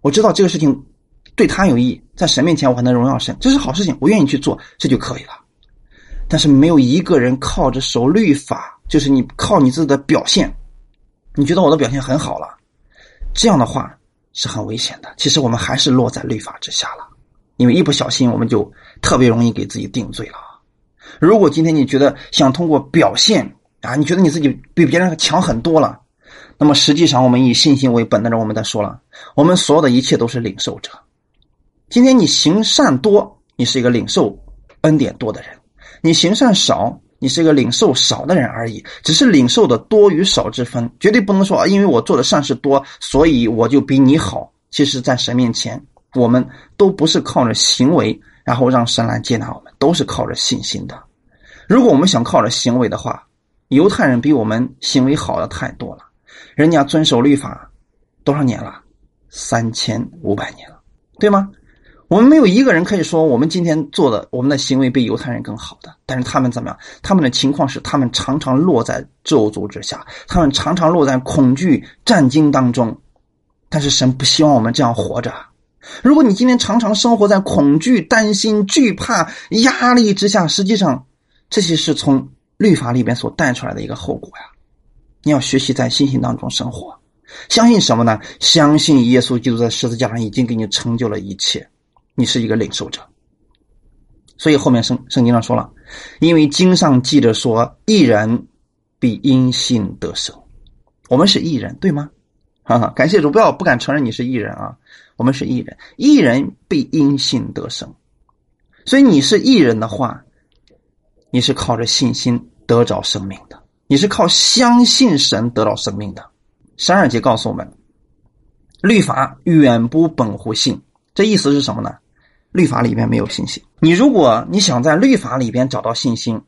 我知道这个事情对他有益，在神面前我还能荣耀神，这是好事情，我愿意去做，这就可以了。但是没有一个人靠着守律法，就是你靠你自己的表现，你觉得我的表现很好了，这样的话。是很危险的。其实我们还是落在律法之下了，因为一不小心我们就特别容易给自己定罪了。如果今天你觉得想通过表现啊，你觉得你自己比别人强很多了，那么实际上我们以信心为本的人，我们在说了，我们所有的一切都是领受者。今天你行善多，你是一个领受恩典多的人；你行善少。你是一个领受少的人而已，只是领受的多与少之分，绝对不能说啊，因为我做的善事多，所以我就比你好。其实，在神面前，我们都不是靠着行为然后让神来接纳我们，都是靠着信心的。如果我们想靠着行为的话，犹太人比我们行为好的太多了，人家遵守律法多少年了？三千五百年了，对吗？我们没有一个人可以说我们今天做的我们的行为比犹太人更好的，但是他们怎么样？他们的情况是，他们常常落在咒诅之下，他们常常落在恐惧战惊当中。但是神不希望我们这样活着。如果你今天常常生活在恐惧、担心、惧怕、压力之下，实际上这些是从律法里边所带出来的一个后果呀。你要学习在信心当中生活，相信什么呢？相信耶稣基督在十字架上已经给你成就了一切。你是一个领受者，所以后面圣圣经上说了，因为经上记着说，一人必因信得生。我们是艺人，对吗？哈哈，感谢主，不要不敢承认你是艺人啊。我们是艺人，艺人必因信得生。所以你是艺人的话，你是靠着信心得着生命的，你是靠相信神得到生命的。十二节告诉我们，律法远不本乎信，这意思是什么呢？律法里面没有信心。你如果你想在律法里边找到信心，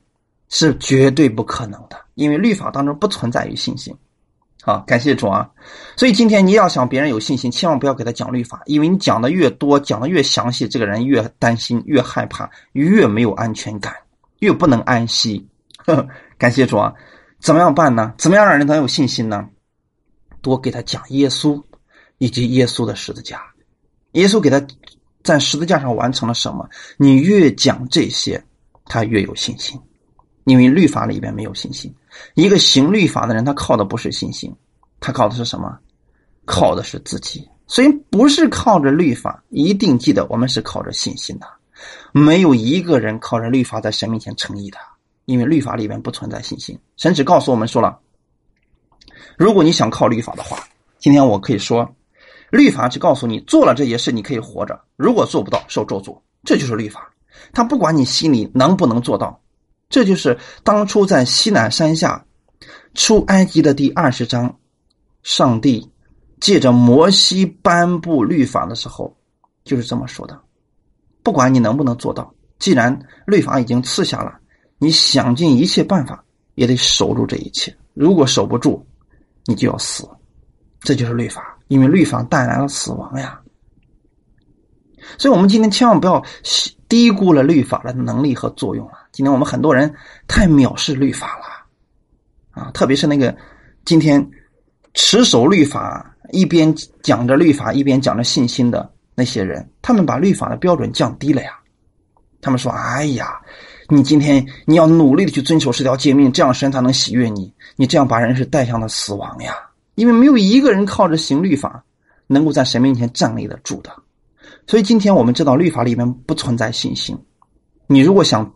是绝对不可能的，因为律法当中不存在于信心。好，感谢主啊！所以今天你要想别人有信心，千万不要给他讲律法，因为你讲的越多，讲的越详细，这个人越担心、越害怕、越没有安全感、越不能安息。呵 [LAUGHS] 呵感谢主啊！怎么样办呢？怎么样让人能有信心呢？多给他讲耶稣以及耶稣的十字架，耶稣给他。在十字架上完成了什么？你越讲这些，他越有信心，因为律法里边没有信心。一个行律法的人，他靠的不是信心，他靠的是什么？靠的是自己。所以不是靠着律法，一定记得我们是靠着信心的。没有一个人靠着律法在神面前称义的，因为律法里面不存在信心。神只告诉我们说了，如果你想靠律法的话，今天我可以说。律法只告诉你做了这些事，你可以活着；如果做不到，受咒诅。这就是律法。他不管你心里能不能做到。这就是当初在西南山下出埃及的第二十章，上帝借着摩西颁布律法的时候，就是这么说的：不管你能不能做到，既然律法已经赐下了，你想尽一切办法也得守住这一切。如果守不住，你就要死。这就是律法。因为律法带来了死亡呀，所以我们今天千万不要低估了律法的能力和作用了。今天我们很多人太藐视律法了，啊，特别是那个今天持守律法、一边讲着律法一边讲着信心的那些人，他们把律法的标准降低了呀。他们说：“哎呀，你今天你要努力的去遵守十条诫命，这样神才能喜悦你。你这样把人是带向了死亡呀。”因为没有一个人靠着行律法，能够在神面前站立得住的，所以今天我们知道律法里面不存在信心。你如果想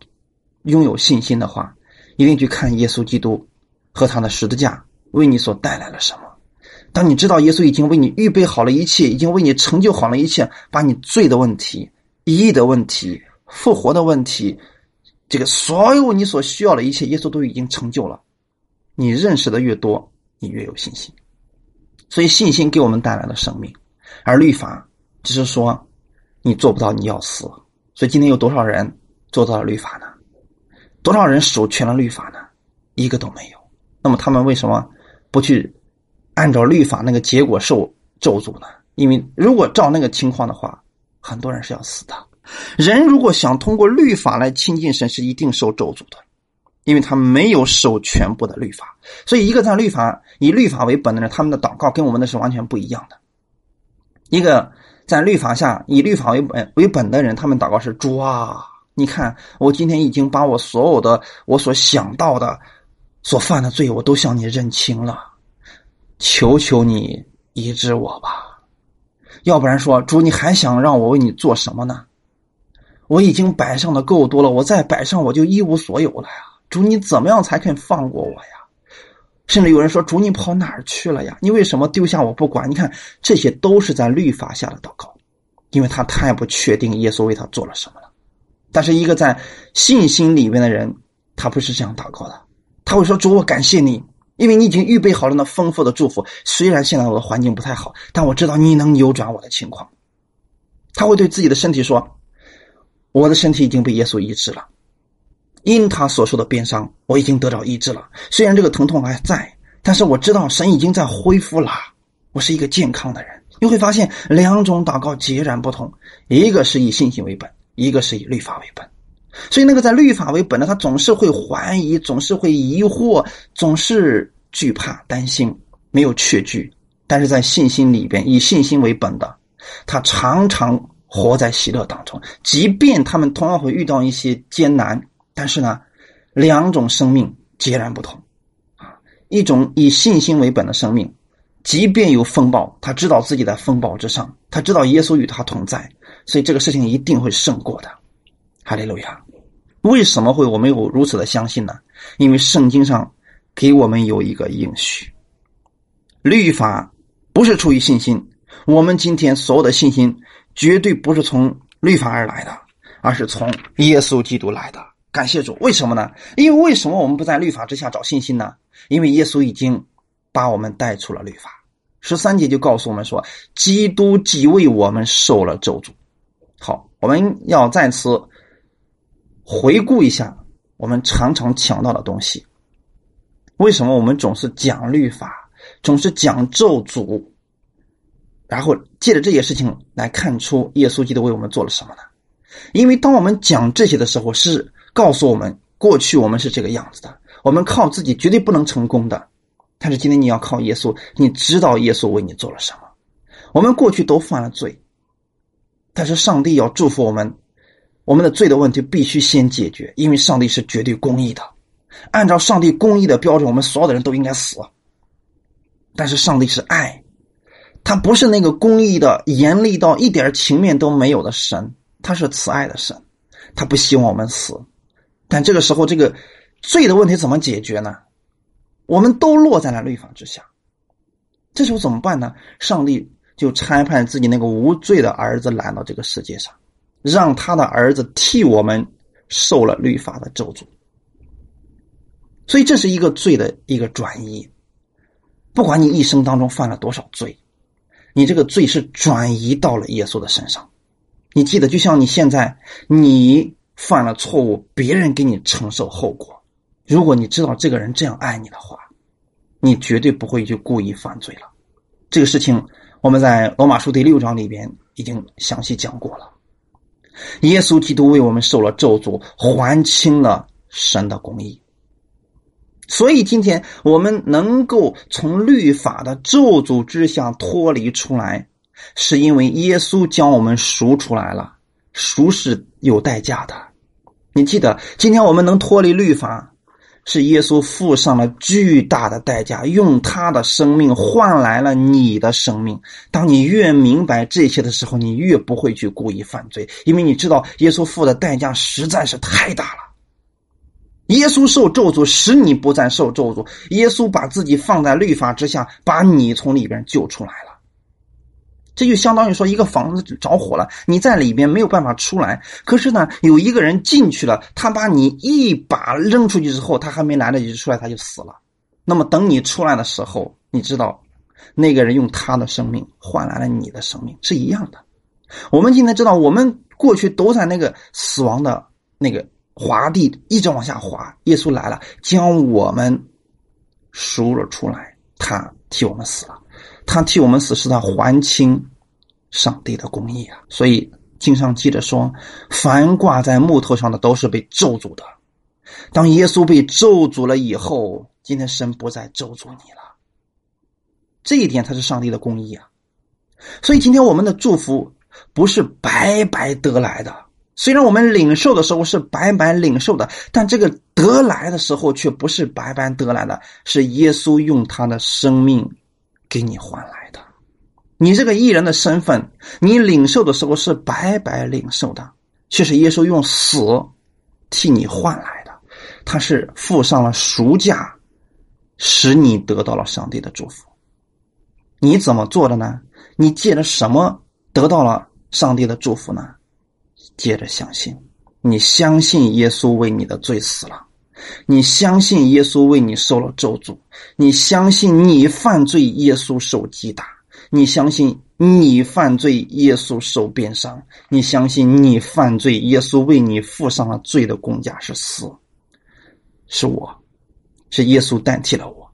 拥有信心的话，一定去看耶稣基督和他的十字架为你所带来了什么。当你知道耶稣已经为你预备好了一切，已经为你成就好了一切，把你罪的问题、义的问题、复活的问题，这个所有你所需要的一切，耶稣都已经成就了。你认识的越多，你越有信心。所以信心给我们带来了生命，而律法只是说你做不到，你要死。所以今天有多少人做到了律法呢？多少人守全了律法呢？一个都没有。那么他们为什么不去按照律法那个结果受咒诅呢？因为如果照那个情况的话，很多人是要死的。人如果想通过律法来亲近神，是一定受咒诅的。因为他没有守全部的律法，所以一个在律法以律法为本的人，他们的祷告跟我们的是完全不一样的。一个在律法下以律法为本为本的人，他们祷告是：主啊，你看我今天已经把我所有的我所想到的、所犯的罪，我都向你认清了，求求你医治我吧。要不然说，主，你还想让我为你做什么呢？我已经摆上的够多了，我再摆上我就一无所有了呀。主，你怎么样才肯放过我呀？甚至有人说：“主，你跑哪儿去了呀？你为什么丢下我不管？”你看，这些都是在律法下的祷告，因为他太不确定耶稣为他做了什么了。但是，一个在信心里面的人，他不是这样祷告的，他会说：“主，我感谢你，因为你已经预备好了那丰富的祝福。虽然现在我的环境不太好，但我知道你能扭转我的情况。”他会对自己的身体说：“我的身体已经被耶稣医治了，因他所受的鞭伤，我已经得到医治了。虽然这个疼痛还在，但是我知道神已经在恢复了。我是一个健康的人。你会发现两种祷告截然不同，一个是以信心为本，一个是以律法为本。所以那个在律法为本的，他总是会怀疑，总是会疑惑，总是惧怕、担心，没有确据。但是在信心里边，以信心为本的，他常常。活在喜乐当中，即便他们同样会遇到一些艰难，但是呢，两种生命截然不同，啊，一种以信心为本的生命，即便有风暴，他知道自己在风暴之上，他知道耶稣与他同在，所以这个事情一定会胜过的。哈利路亚！为什么会我们有如此的相信呢？因为圣经上给我们有一个应许，律法不是出于信心，我们今天所有的信心。绝对不是从律法而来的，而是从耶稣基督来的。感谢主，为什么呢？因为为什么我们不在律法之下找信心呢？因为耶稣已经把我们带出了律法。十三节就告诉我们说，基督既为我们受了咒诅。好，我们要再次回顾一下我们常常讲到的东西。为什么我们总是讲律法，总是讲咒诅？然后借着这些事情来看出耶稣基督为我们做了什么呢？因为当我们讲这些的时候，是告诉我们过去我们是这个样子的，我们靠自己绝对不能成功的。但是今天你要靠耶稣，你知道耶稣为你做了什么？我们过去都犯了罪，但是上帝要祝福我们，我们的罪的问题必须先解决，因为上帝是绝对公义的，按照上帝公义的标准，我们所有的人都应该死。但是上帝是爱。他不是那个公义的、严厉到一点情面都没有的神，他是慈爱的神，他不希望我们死。但这个时候，这个罪的问题怎么解决呢？我们都落在了律法之下，这时候怎么办呢？上帝就差派自己那个无罪的儿子来到这个世界上，让他的儿子替我们受了律法的咒诅。所以这是一个罪的一个转移。不管你一生当中犯了多少罪。你这个罪是转移到了耶稣的身上，你记得，就像你现在你犯了错误，别人给你承受后果。如果你知道这个人这样爱你的话，你绝对不会去故意犯罪了。这个事情我们在罗马书第六章里边已经详细讲过了。耶稣基督为我们受了咒诅，还清了神的公义。所以今天我们能够从律法的咒诅之下脱离出来，是因为耶稣将我们赎出来了。赎是有代价的，你记得，今天我们能脱离律法，是耶稣付上了巨大的代价，用他的生命换来了你的生命。当你越明白这些的时候，你越不会去故意犯罪，因为你知道耶稣付的代价实在是太大了。耶稣受咒诅，使你不再受咒诅。耶稣把自己放在律法之下，把你从里边救出来了。这就相当于说，一个房子着火了，你在里边没有办法出来。可是呢，有一个人进去了，他把你一把扔出去之后，他还没来得及出来，他就死了。那么等你出来的时候，你知道，那个人用他的生命换来了你的生命，是一样的。我们今天知道，我们过去都在那个死亡的那个。滑地一直往下滑，耶稣来了，将我们赎了出来。他替我们死了，他替我们死是他还清上帝的公义啊！所以经上记着说，凡挂在木头上的都是被咒诅的。当耶稣被咒诅了以后，今天神不再咒诅你了。这一点才是上帝的公义啊！所以今天我们的祝福不是白白得来的。虽然我们领受的时候是白白领受的，但这个得来的时候却不是白白得来的，是耶稣用他的生命给你换来的。你这个艺人的身份，你领受的时候是白白领受的，却是耶稣用死替你换来的。他是付上了赎价，使你得到了上帝的祝福。你怎么做的呢？你借着什么得到了上帝的祝福呢？接着相信，你相信耶稣为你的罪死了，你相信耶稣为你受了咒诅，你相信你犯罪，耶稣受击打，你相信你犯罪，耶稣受鞭伤；你相信你犯罪，耶稣为你付上了罪的公价是死，是我，是耶稣代替了我。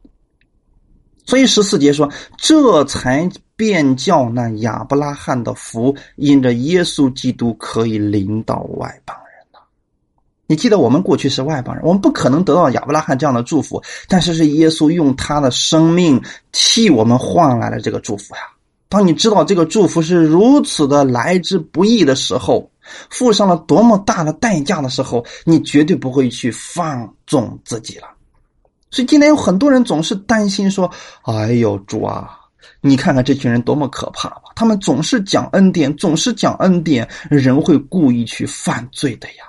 所以十四节说，这才便叫那亚伯拉罕的福因着耶稣基督可以临到外邦。你记得我们过去是外邦人，我们不可能得到亚伯拉罕这样的祝福，但是是耶稣用他的生命替我们换来了这个祝福呀。当你知道这个祝福是如此的来之不易的时候，付上了多么大的代价的时候，你绝对不会去放纵自己了。所以今天有很多人总是担心说：“哎呦，主啊，你看看这群人多么可怕吧！他们总是讲恩典，总是讲恩典，人会故意去犯罪的呀。”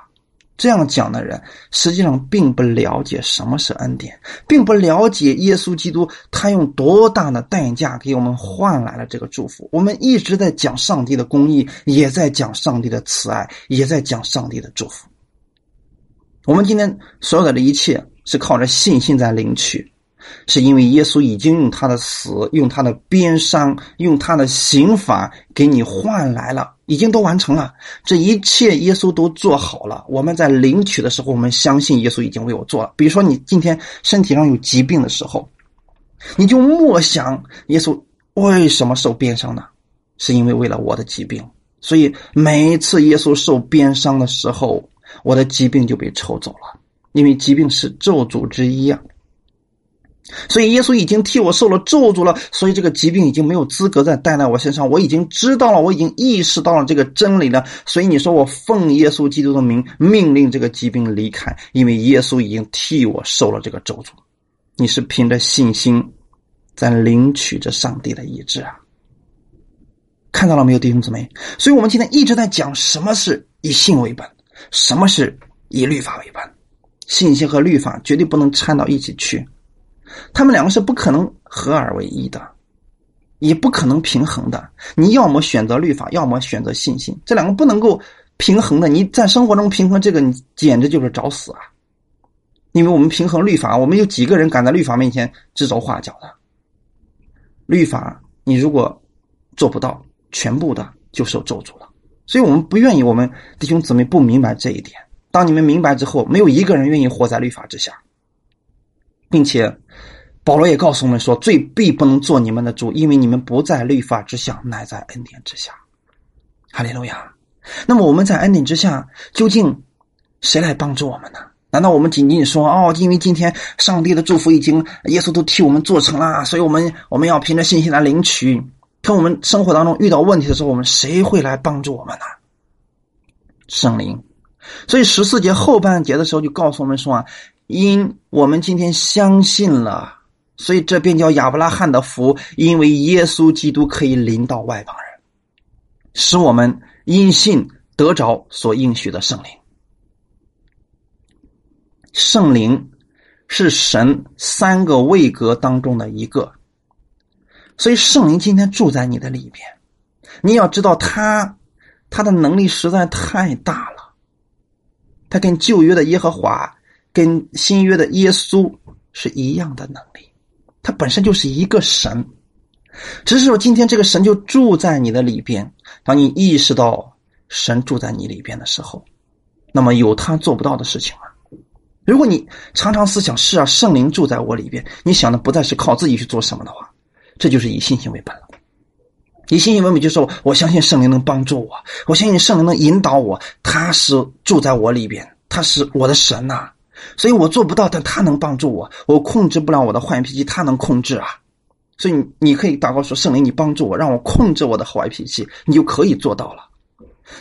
这样讲的人，实际上并不了解什么是恩典，并不了解耶稣基督他用多大的代价给我们换来了这个祝福。我们一直在讲上帝的公义，也在讲上帝的慈爱，也在讲上帝的祝福。我们今天所有的一切。是靠着信心在领取，是因为耶稣已经用他的死、用他的鞭伤、用他的刑罚给你换来了，已经都完成了。这一切耶稣都做好了。我们在领取的时候，我们相信耶稣已经为我做了。比如说，你今天身体上有疾病的时候，你就默想耶稣为什么受鞭伤呢？是因为为了我的疾病。所以每一次耶稣受鞭伤的时候，我的疾病就被抽走了。因为疾病是咒诅之一啊，所以耶稣已经替我受了咒诅了，所以这个疾病已经没有资格再带在我身上。我已经知道了，我已经意识到了这个真理了。所以你说我奉耶稣基督的名命令这个疾病离开，因为耶稣已经替我受了这个咒诅。你是凭着信心在领取着上帝的意志啊！看到了没有，弟兄姊妹？所以我们今天一直在讲什么是以信为本，什么是以律法为本。信心和律法绝对不能掺到一起去，他们两个是不可能合二为一的，也不可能平衡的。你要么选择律法，要么选择信心，这两个不能够平衡的。你在生活中平衡这个，你简直就是找死啊！因为我们平衡律法，我们有几个人敢在律法面前指手画脚的？律法你如果做不到，全部的就受咒诅了。所以我们不愿意，我们弟兄姊妹不明白这一点。当你们明白之后，没有一个人愿意活在律法之下，并且保罗也告诉我们说：“罪必不能做你们的主，因为你们不在律法之下，乃在恩典之下。”哈利路亚。那么我们在恩典之下，究竟谁来帮助我们呢？难道我们仅仅说：“哦，因为今天上帝的祝福已经耶稣都替我们做成了，所以我们我们要凭着信心来领取。”可我们生活当中遇到问题的时候，我们谁会来帮助我们呢？圣灵。所以十四节后半节的时候就告诉我们说啊，因我们今天相信了，所以这便叫亚伯拉罕的福，因为耶稣基督可以临到外邦人，使我们因信得着所应许的圣灵。圣灵是神三个位格当中的一个，所以圣灵今天住在你的里边，你要知道他他的能力实在太大了。他跟旧约的耶和华，跟新约的耶稣是一样的能力，他本身就是一个神，只是说今天这个神就住在你的里边。当你意识到神住在你里边的时候，那么有他做不到的事情吗？如果你常常思想是啊，圣灵住在我里边，你想的不再是靠自己去做什么的话，这就是以信心为本了。以信心为本，就是，我相信圣灵能帮助我，我相信圣灵能引导我，他是住在我里边，他是我的神呐，所以我做不到，但他能帮助我，我控制不了我的坏脾气，他能控制啊，所以你你可以祷告说，圣灵你帮助我，让我控制我的坏脾气，你就可以做到了。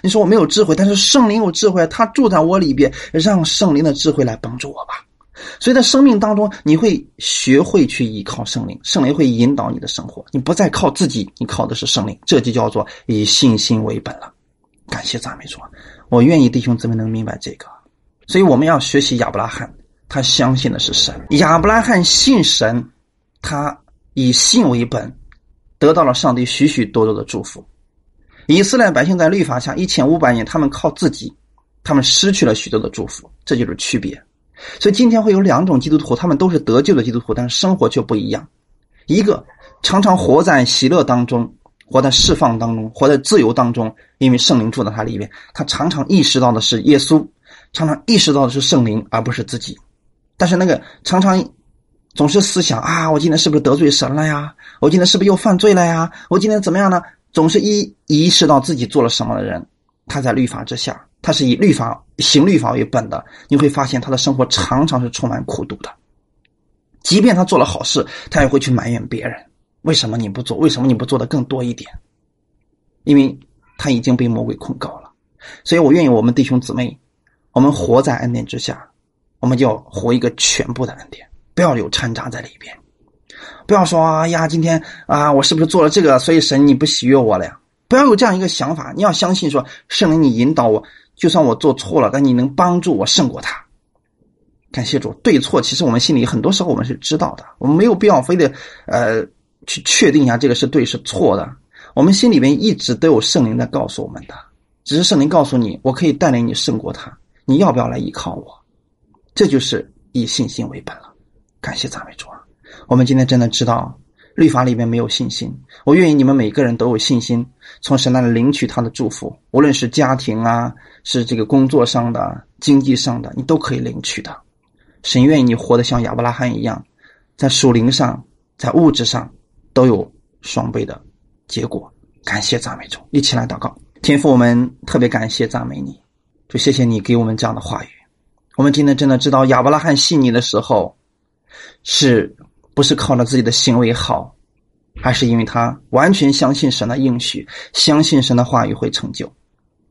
你说我没有智慧，但是圣灵有智慧，他住在我里边，让圣灵的智慧来帮助我吧。所以在生命当中，你会学会去依靠圣灵，圣灵会引导你的生活，你不再靠自己，你靠的是圣灵，这就叫做以信心为本了。感谢赞美主，我愿意弟兄姊妹能明白这个。所以我们要学习亚伯拉罕，他相信的是神。亚伯拉罕信神，他以信为本，得到了上帝许许多多的祝福。以色列百姓在律法下一千五百年，他们靠自己，他们失去了许多的祝福，这就是区别。所以今天会有两种基督徒，他们都是得救的基督徒，但是生活却不一样。一个常常活在喜乐当中，活在释放当中，活在自由当中，因为圣灵住在他里面，他常常意识到的是耶稣，常常意识到的是圣灵，而不是自己。但是那个常常总是思想啊，我今天是不是得罪神了呀？我今天是不是又犯罪了呀？我今天怎么样呢？总是一意识到自己做了什么的人，他在律法之下，他是以律法行律法为本的，你会发现他的生活常常是充满苦毒的。即便他做了好事，他也会去埋怨别人。为什么你不做？为什么你不做的更多一点？因为他已经被魔鬼控告了，所以我愿意我们弟兄姊妹，我们活在恩典之下，我们就要活一个全部的恩典，不要有掺杂在里边，不要说哎呀，今天啊，我是不是做了这个，所以神你不喜悦我了呀？不要有这样一个想法，你要相信说圣灵你引导我，就算我做错了，但你能帮助我胜过他。感谢主，对错其实我们心里很多时候我们是知道的，我们没有必要非得呃。去确定一下这个是对是错的，我们心里边一直都有圣灵在告诉我们的，只是圣灵告诉你，我可以带领你胜过他，你要不要来依靠我？这就是以信心为本了。感谢赞美主啊！我们今天真的知道律法里面没有信心，我愿意你们每个人都有信心，从神那里领取他的祝福，无论是家庭啊，是这个工作上的、经济上的，你都可以领取的。神愿意你活得像亚伯拉罕一样，在属灵上，在物质上。都有双倍的结果，感谢赞美主，一起来祷告。天父，我们特别感谢赞美你，就谢谢你给我们这样的话语。我们今天真的知道亚伯拉罕信你的时候，是不是靠着自己的行为好，还是因为他完全相信神的应许，相信神的话语会成就？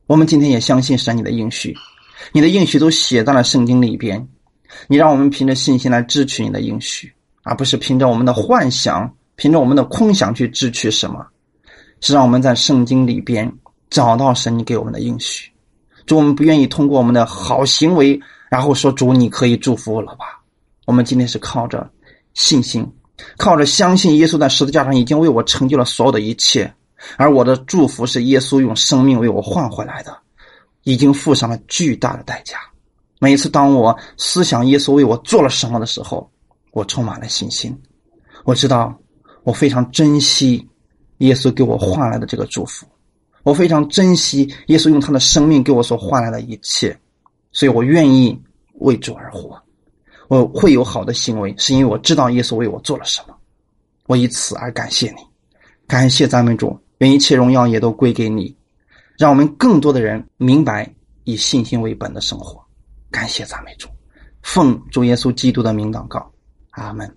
我们今天也相信神你的应许，你的应许都写在了圣经里边。你让我们凭着信心来支取你的应许，而不是凭着我们的幻想。凭着我们的空想去支取什么，是让我们在圣经里边找到神你给我们的应许。主，我们不愿意通过我们的好行为，然后说主你可以祝福我了吧？我们今天是靠着信心，靠着相信耶稣在十字架上已经为我成就了所有的一切，而我的祝福是耶稣用生命为我换回来的，已经付上了巨大的代价。每一次当我思想耶稣为我做了什么的时候，我充满了信心。我知道。我非常珍惜耶稣给我换来的这个祝福，我非常珍惜耶稣用他的生命给我所换来的一切，所以我愿意为主而活。我会有好的行为，是因为我知道耶稣为我做了什么，我以此而感谢你，感谢赞美主，愿一切荣耀也都归给你，让我们更多的人明白以信心为本的生活。感谢赞美主，奉主耶稣基督的名祷告，阿门。